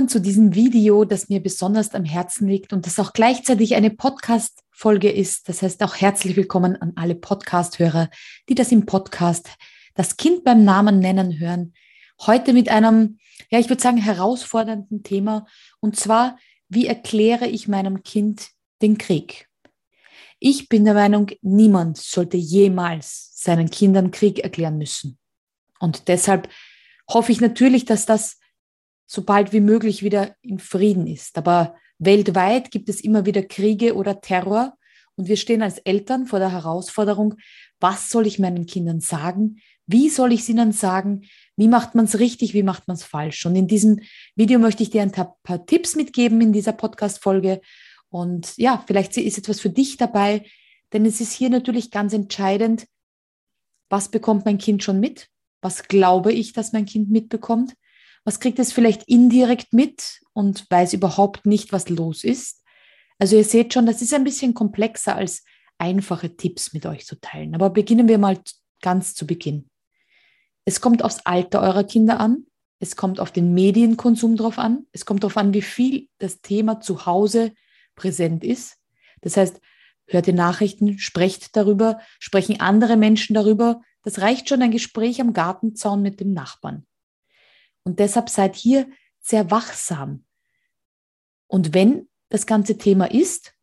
willkommen zu diesem Video, das mir besonders am Herzen liegt und das auch gleichzeitig eine Podcast-Folge ist. Das heißt auch herzlich willkommen an alle Podcast-Hörer, die das im Podcast das Kind beim Namen nennen hören. Heute mit einem, ja, ich würde sagen, herausfordernden Thema. Und zwar, wie erkläre ich meinem Kind den Krieg? Ich bin der Meinung, niemand sollte jemals seinen Kindern Krieg erklären müssen. Und deshalb hoffe ich natürlich, dass das so bald wie möglich wieder in Frieden ist. Aber weltweit gibt es immer wieder Kriege oder Terror. Und wir stehen als Eltern vor der Herausforderung, was soll ich meinen Kindern sagen? Wie soll ich es ihnen sagen? Wie macht man es richtig? Wie macht man es falsch? Und in diesem Video möchte ich dir ein paar Tipps mitgeben in dieser Podcast-Folge. Und ja, vielleicht ist etwas für dich dabei, denn es ist hier natürlich ganz entscheidend, was bekommt mein Kind schon mit? Was glaube ich, dass mein Kind mitbekommt? Was kriegt es vielleicht indirekt mit und weiß überhaupt nicht, was los ist? Also ihr seht schon, das ist ein bisschen komplexer als einfache Tipps mit euch zu teilen. Aber beginnen wir mal ganz zu Beginn. Es kommt aufs Alter eurer Kinder an. Es kommt auf den Medienkonsum drauf an. Es kommt darauf an, wie viel das Thema zu Hause präsent ist. Das heißt, hört die Nachrichten, sprecht darüber, sprechen andere Menschen darüber. Das reicht schon ein Gespräch am Gartenzaun mit dem Nachbarn. Und deshalb seid hier sehr wachsam. Und wenn das ganze Thema ist,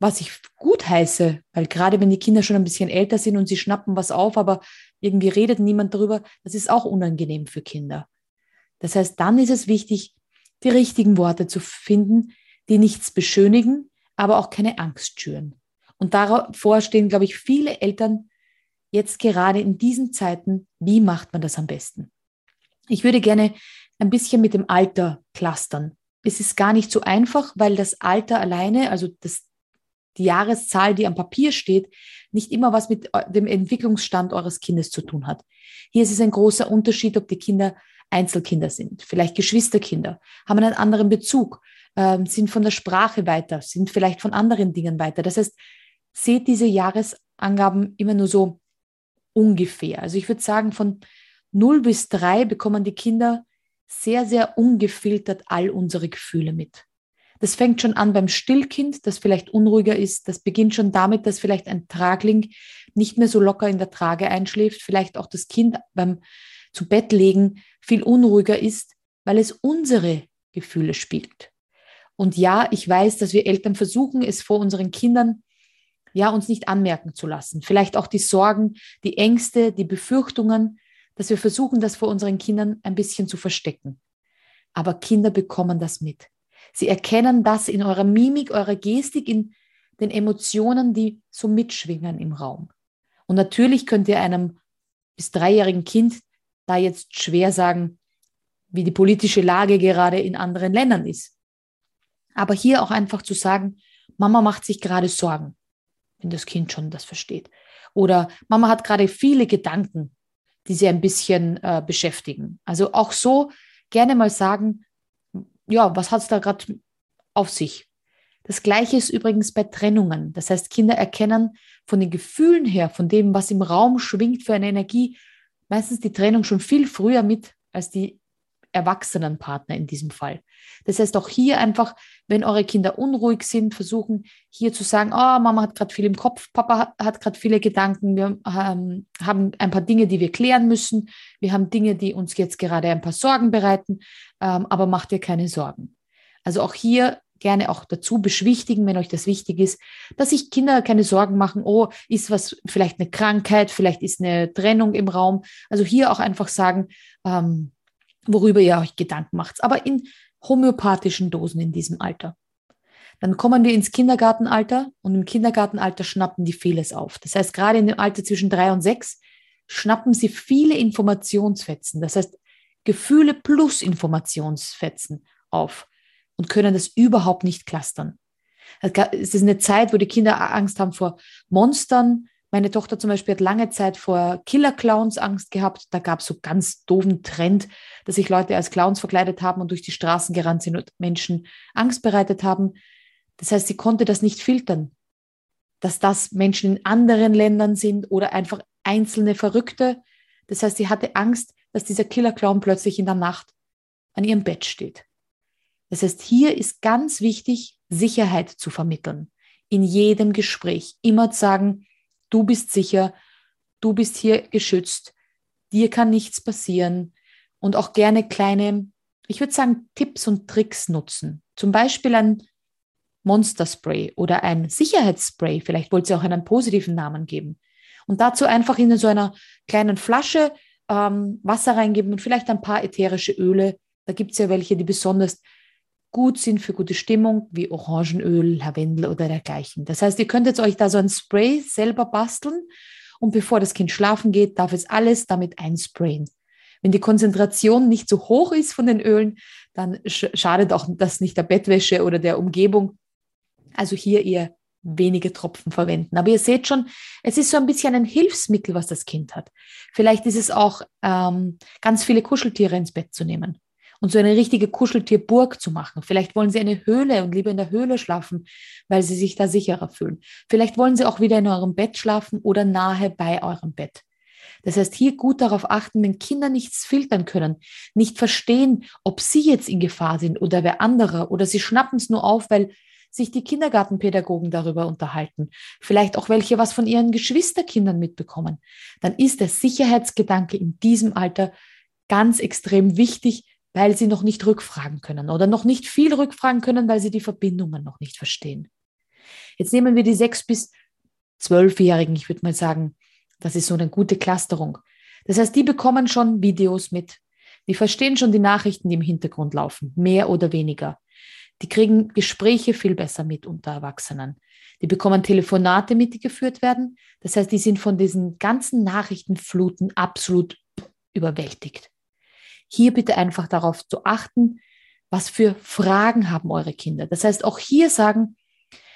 was ich gut heiße, weil gerade wenn die Kinder schon ein bisschen älter sind und sie schnappen was auf, aber irgendwie redet niemand darüber, das ist auch unangenehm für Kinder. Das heißt, dann ist es wichtig, die richtigen Worte zu finden, die nichts beschönigen, aber auch keine Angst schüren. Und davor stehen, glaube ich, viele Eltern jetzt gerade in diesen Zeiten, wie macht man das am besten? Ich würde gerne ein bisschen mit dem Alter clustern. Es ist gar nicht so einfach, weil das Alter alleine, also das die Jahreszahl, die am Papier steht, nicht immer was mit dem Entwicklungsstand eures Kindes zu tun hat. Hier ist es ein großer Unterschied, ob die Kinder Einzelkinder sind, vielleicht Geschwisterkinder, haben einen anderen Bezug, ähm, sind von der Sprache weiter, sind vielleicht von anderen Dingen weiter. Das heißt, seht diese Jahresangaben immer nur so ungefähr. Also ich würde sagen, von 0 bis 3 bekommen die Kinder sehr, sehr ungefiltert all unsere Gefühle mit. Das fängt schon an beim Stillkind, das vielleicht unruhiger ist. Das beginnt schon damit, dass vielleicht ein Tragling nicht mehr so locker in der Trage einschläft. Vielleicht auch das Kind beim zu Bett legen viel unruhiger ist, weil es unsere Gefühle spielt. Und ja, ich weiß, dass wir Eltern versuchen, es vor unseren Kindern ja uns nicht anmerken zu lassen. Vielleicht auch die Sorgen, die Ängste, die Befürchtungen, dass wir versuchen, das vor unseren Kindern ein bisschen zu verstecken. Aber Kinder bekommen das mit. Sie erkennen das in eurer Mimik, eurer Gestik, in den Emotionen, die so mitschwingen im Raum. Und natürlich könnt ihr einem bis dreijährigen Kind da jetzt schwer sagen, wie die politische Lage gerade in anderen Ländern ist. Aber hier auch einfach zu sagen, Mama macht sich gerade Sorgen, wenn das Kind schon das versteht. Oder Mama hat gerade viele Gedanken, die sie ein bisschen äh, beschäftigen. Also auch so gerne mal sagen, ja, was hat es da gerade auf sich? Das gleiche ist übrigens bei Trennungen. Das heißt, Kinder erkennen von den Gefühlen her, von dem, was im Raum schwingt für eine Energie, meistens die Trennung schon viel früher mit als die erwachsenen Partner in diesem Fall. Das heißt, auch hier einfach, wenn eure Kinder unruhig sind, versuchen hier zu sagen, oh, Mama hat gerade viel im Kopf, Papa hat gerade viele Gedanken, wir ähm, haben ein paar Dinge, die wir klären müssen, wir haben Dinge, die uns jetzt gerade ein paar Sorgen bereiten, ähm, aber macht dir keine Sorgen. Also auch hier gerne auch dazu beschwichtigen, wenn euch das wichtig ist, dass sich Kinder keine Sorgen machen, oh, ist was, vielleicht eine Krankheit, vielleicht ist eine Trennung im Raum. Also hier auch einfach sagen, ähm, worüber ihr euch Gedanken macht, aber in homöopathischen Dosen in diesem Alter. Dann kommen wir ins Kindergartenalter und im Kindergartenalter schnappen die vieles auf. Das heißt, gerade in dem Alter zwischen drei und sechs schnappen sie viele Informationsfetzen, das heißt Gefühle plus Informationsfetzen auf und können das überhaupt nicht clustern. Es ist eine Zeit, wo die Kinder Angst haben vor Monstern, meine Tochter zum Beispiel hat lange Zeit vor Killer-Clowns Angst gehabt. Da gab es so ganz doofen Trend, dass sich Leute als Clowns verkleidet haben und durch die Straßen gerannt sind und Menschen Angst bereitet haben. Das heißt, sie konnte das nicht filtern, dass das Menschen in anderen Ländern sind oder einfach einzelne Verrückte. Das heißt, sie hatte Angst, dass dieser Killer-Clown plötzlich in der Nacht an ihrem Bett steht. Das heißt, hier ist ganz wichtig, Sicherheit zu vermitteln. In jedem Gespräch immer sagen, du bist sicher, du bist hier geschützt, dir kann nichts passieren und auch gerne kleine, ich würde sagen, Tipps und Tricks nutzen. Zum Beispiel ein Monster-Spray oder ein Sicherheitsspray. Vielleicht wollt ihr auch einen positiven Namen geben. Und dazu einfach in so einer kleinen Flasche ähm, Wasser reingeben und vielleicht ein paar ätherische Öle. Da gibt es ja welche, die besonders gut sind für gute Stimmung, wie Orangenöl, Lavendel oder dergleichen. Das heißt, ihr könnt jetzt euch da so ein Spray selber basteln und bevor das Kind schlafen geht, darf es alles damit einsprayen. Wenn die Konzentration nicht so hoch ist von den Ölen, dann schadet auch das nicht der Bettwäsche oder der Umgebung. Also hier eher wenige Tropfen verwenden. Aber ihr seht schon, es ist so ein bisschen ein Hilfsmittel, was das Kind hat. Vielleicht ist es auch ähm, ganz viele Kuscheltiere ins Bett zu nehmen und so eine richtige Kuscheltierburg zu machen. Vielleicht wollen sie eine Höhle und lieber in der Höhle schlafen, weil sie sich da sicherer fühlen. Vielleicht wollen sie auch wieder in eurem Bett schlafen oder nahe bei eurem Bett. Das heißt, hier gut darauf achten, wenn Kinder nichts filtern können, nicht verstehen, ob sie jetzt in Gefahr sind oder wer anderer oder sie schnappen es nur auf, weil sich die Kindergartenpädagogen darüber unterhalten, vielleicht auch welche was von ihren Geschwisterkindern mitbekommen, dann ist der Sicherheitsgedanke in diesem Alter ganz extrem wichtig, weil sie noch nicht rückfragen können oder noch nicht viel rückfragen können, weil sie die Verbindungen noch nicht verstehen. Jetzt nehmen wir die sechs bis zwölfjährigen, ich würde mal sagen, das ist so eine gute Clusterung. Das heißt, die bekommen schon Videos mit. Die verstehen schon die Nachrichten, die im Hintergrund laufen, mehr oder weniger. Die kriegen Gespräche viel besser mit unter Erwachsenen. Die bekommen Telefonate mit, die geführt werden. Das heißt, die sind von diesen ganzen Nachrichtenfluten absolut überwältigt. Hier bitte einfach darauf zu achten, was für Fragen haben eure Kinder. Das heißt, auch hier sagen,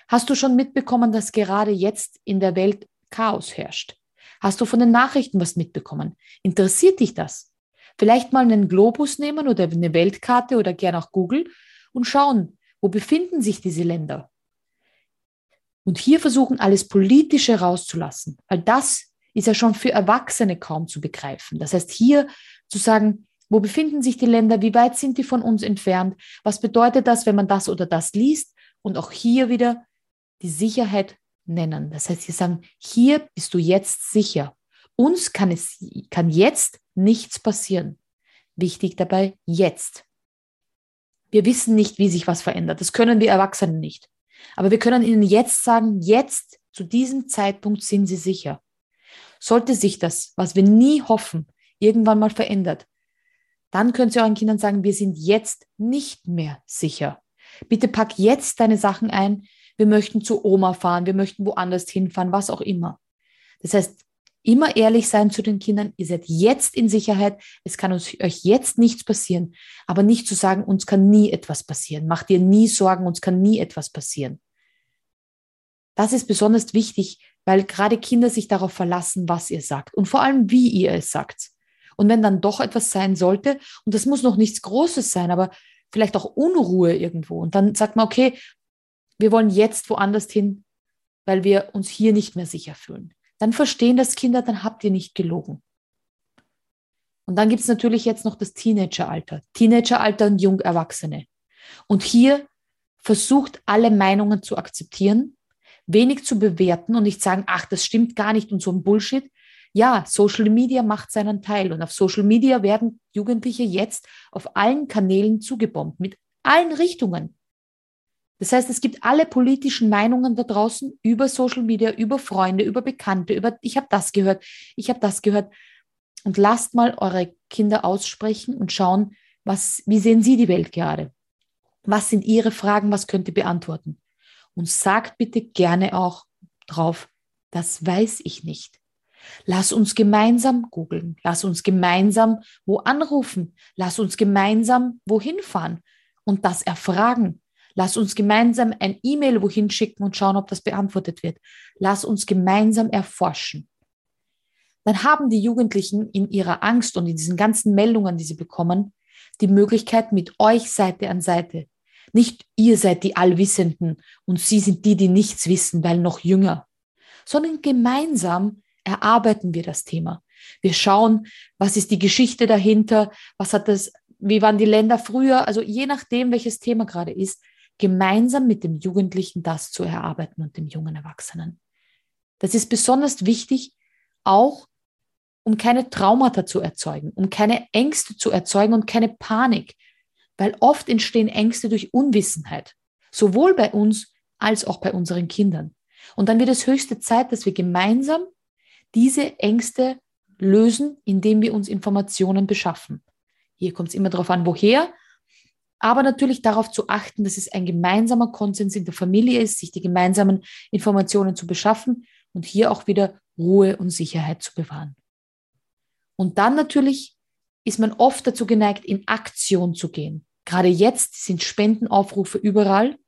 hast du schon mitbekommen, dass gerade jetzt in der Welt Chaos herrscht? Hast du von den Nachrichten was mitbekommen? Interessiert dich das? Vielleicht mal einen Globus nehmen oder eine Weltkarte oder gern auch Google und schauen, wo befinden sich diese Länder? Und hier versuchen, alles Politische rauszulassen, weil das ist ja schon für Erwachsene kaum zu begreifen. Das heißt, hier zu sagen, wo befinden sich die Länder? Wie weit sind die von uns entfernt? Was bedeutet das, wenn man das oder das liest? Und auch hier wieder die Sicherheit nennen. Das heißt, sie sagen, hier bist du jetzt sicher. Uns kann es, kann jetzt nichts passieren. Wichtig dabei, jetzt. Wir wissen nicht, wie sich was verändert. Das können wir Erwachsenen nicht. Aber wir können ihnen jetzt sagen, jetzt, zu diesem Zeitpunkt sind sie sicher. Sollte sich das, was wir nie hoffen, irgendwann mal verändert, dann könnt ihr euren Kindern sagen, wir sind jetzt nicht mehr sicher. Bitte pack jetzt deine Sachen ein. Wir möchten zu Oma fahren, wir möchten woanders hinfahren, was auch immer. Das heißt, immer ehrlich sein zu den Kindern. Ihr seid jetzt in Sicherheit. Es kann uns, euch jetzt nichts passieren. Aber nicht zu sagen, uns kann nie etwas passieren. Macht dir nie Sorgen, uns kann nie etwas passieren. Das ist besonders wichtig, weil gerade Kinder sich darauf verlassen, was ihr sagt und vor allem, wie ihr es sagt. Und wenn dann doch etwas sein sollte, und das muss noch nichts Großes sein, aber vielleicht auch Unruhe irgendwo, und dann sagt man, okay, wir wollen jetzt woanders hin, weil wir uns hier nicht mehr sicher fühlen. Dann verstehen das Kinder, dann habt ihr nicht gelogen. Und dann gibt es natürlich jetzt noch das Teenageralter, Teenageralter und Jungerwachsene. Und hier versucht alle Meinungen zu akzeptieren, wenig zu bewerten und nicht sagen, ach, das stimmt gar nicht und so ein Bullshit, ja, Social Media macht seinen Teil und auf Social Media werden Jugendliche jetzt auf allen Kanälen zugebombt, mit allen Richtungen. Das heißt, es gibt alle politischen Meinungen da draußen über Social Media, über Freunde, über Bekannte, über ich habe das gehört, ich habe das gehört. Und lasst mal eure Kinder aussprechen und schauen, was, wie sehen sie die Welt gerade? Was sind ihre Fragen? Was könnt ihr beantworten? Und sagt bitte gerne auch drauf, das weiß ich nicht. Lass uns gemeinsam googeln. Lass uns gemeinsam wo anrufen. Lass uns gemeinsam wohin fahren und das erfragen. Lass uns gemeinsam ein E-Mail wohin schicken und schauen, ob das beantwortet wird. Lass uns gemeinsam erforschen. Dann haben die Jugendlichen in ihrer Angst und in diesen ganzen Meldungen, die sie bekommen, die Möglichkeit mit euch Seite an Seite. Nicht ihr seid die Allwissenden und sie sind die, die nichts wissen, weil noch jünger, sondern gemeinsam erarbeiten wir das Thema. Wir schauen, was ist die Geschichte dahinter, was hat das wie waren die Länder früher, also je nachdem, welches Thema gerade ist, gemeinsam mit dem Jugendlichen das zu erarbeiten und dem jungen Erwachsenen. Das ist besonders wichtig, auch um keine Traumata zu erzeugen, um keine Ängste zu erzeugen und keine Panik, weil oft entstehen Ängste durch Unwissenheit, sowohl bei uns als auch bei unseren Kindern. Und dann wird es höchste Zeit, dass wir gemeinsam diese Ängste lösen, indem wir uns Informationen beschaffen. Hier kommt es immer darauf an, woher, aber natürlich darauf zu achten, dass es ein gemeinsamer Konsens in der Familie ist, sich die gemeinsamen Informationen zu beschaffen und hier auch wieder Ruhe und Sicherheit zu bewahren. Und dann natürlich ist man oft dazu geneigt, in Aktion zu gehen. Gerade jetzt sind Spendenaufrufe überall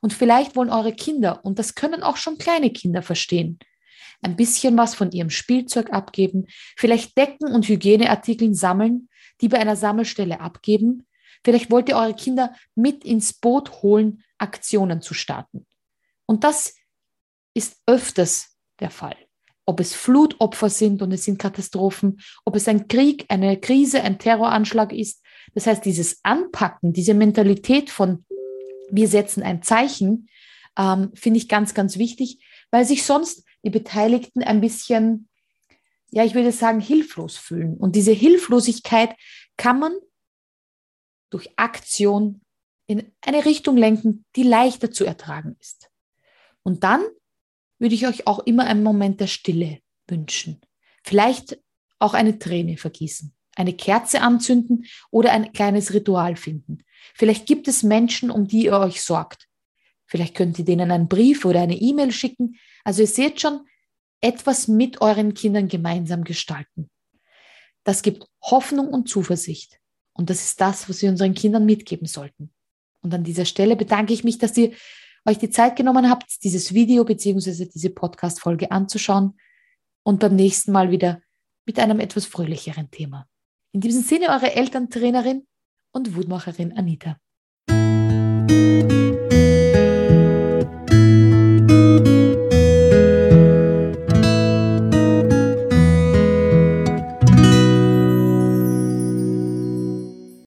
und vielleicht wollen eure Kinder, und das können auch schon kleine Kinder verstehen, ein bisschen was von ihrem Spielzeug abgeben, vielleicht Decken und Hygieneartikeln sammeln, die bei einer Sammelstelle abgeben. Vielleicht wollt ihr eure Kinder mit ins Boot holen, Aktionen zu starten. Und das ist öfters der Fall. Ob es Flutopfer sind und es sind Katastrophen, ob es ein Krieg, eine Krise, ein Terroranschlag ist. Das heißt, dieses Anpacken, diese Mentalität von wir setzen ein Zeichen, ähm, finde ich ganz, ganz wichtig, weil sich sonst die Beteiligten ein bisschen, ja, ich würde sagen, hilflos fühlen. Und diese Hilflosigkeit kann man durch Aktion in eine Richtung lenken, die leichter zu ertragen ist. Und dann würde ich euch auch immer einen Moment der Stille wünschen. Vielleicht auch eine Träne vergießen, eine Kerze anzünden oder ein kleines Ritual finden. Vielleicht gibt es Menschen, um die ihr euch sorgt. Vielleicht könnt ihr denen einen Brief oder eine E-Mail schicken. Also ihr seht schon, etwas mit euren Kindern gemeinsam gestalten. Das gibt Hoffnung und Zuversicht. Und das ist das, was wir unseren Kindern mitgeben sollten. Und an dieser Stelle bedanke ich mich, dass ihr euch die Zeit genommen habt, dieses Video bzw. diese Podcast-Folge anzuschauen und beim nächsten Mal wieder mit einem etwas fröhlicheren Thema. In diesem Sinne, eure Elterntrainerin und Wutmacherin Anita.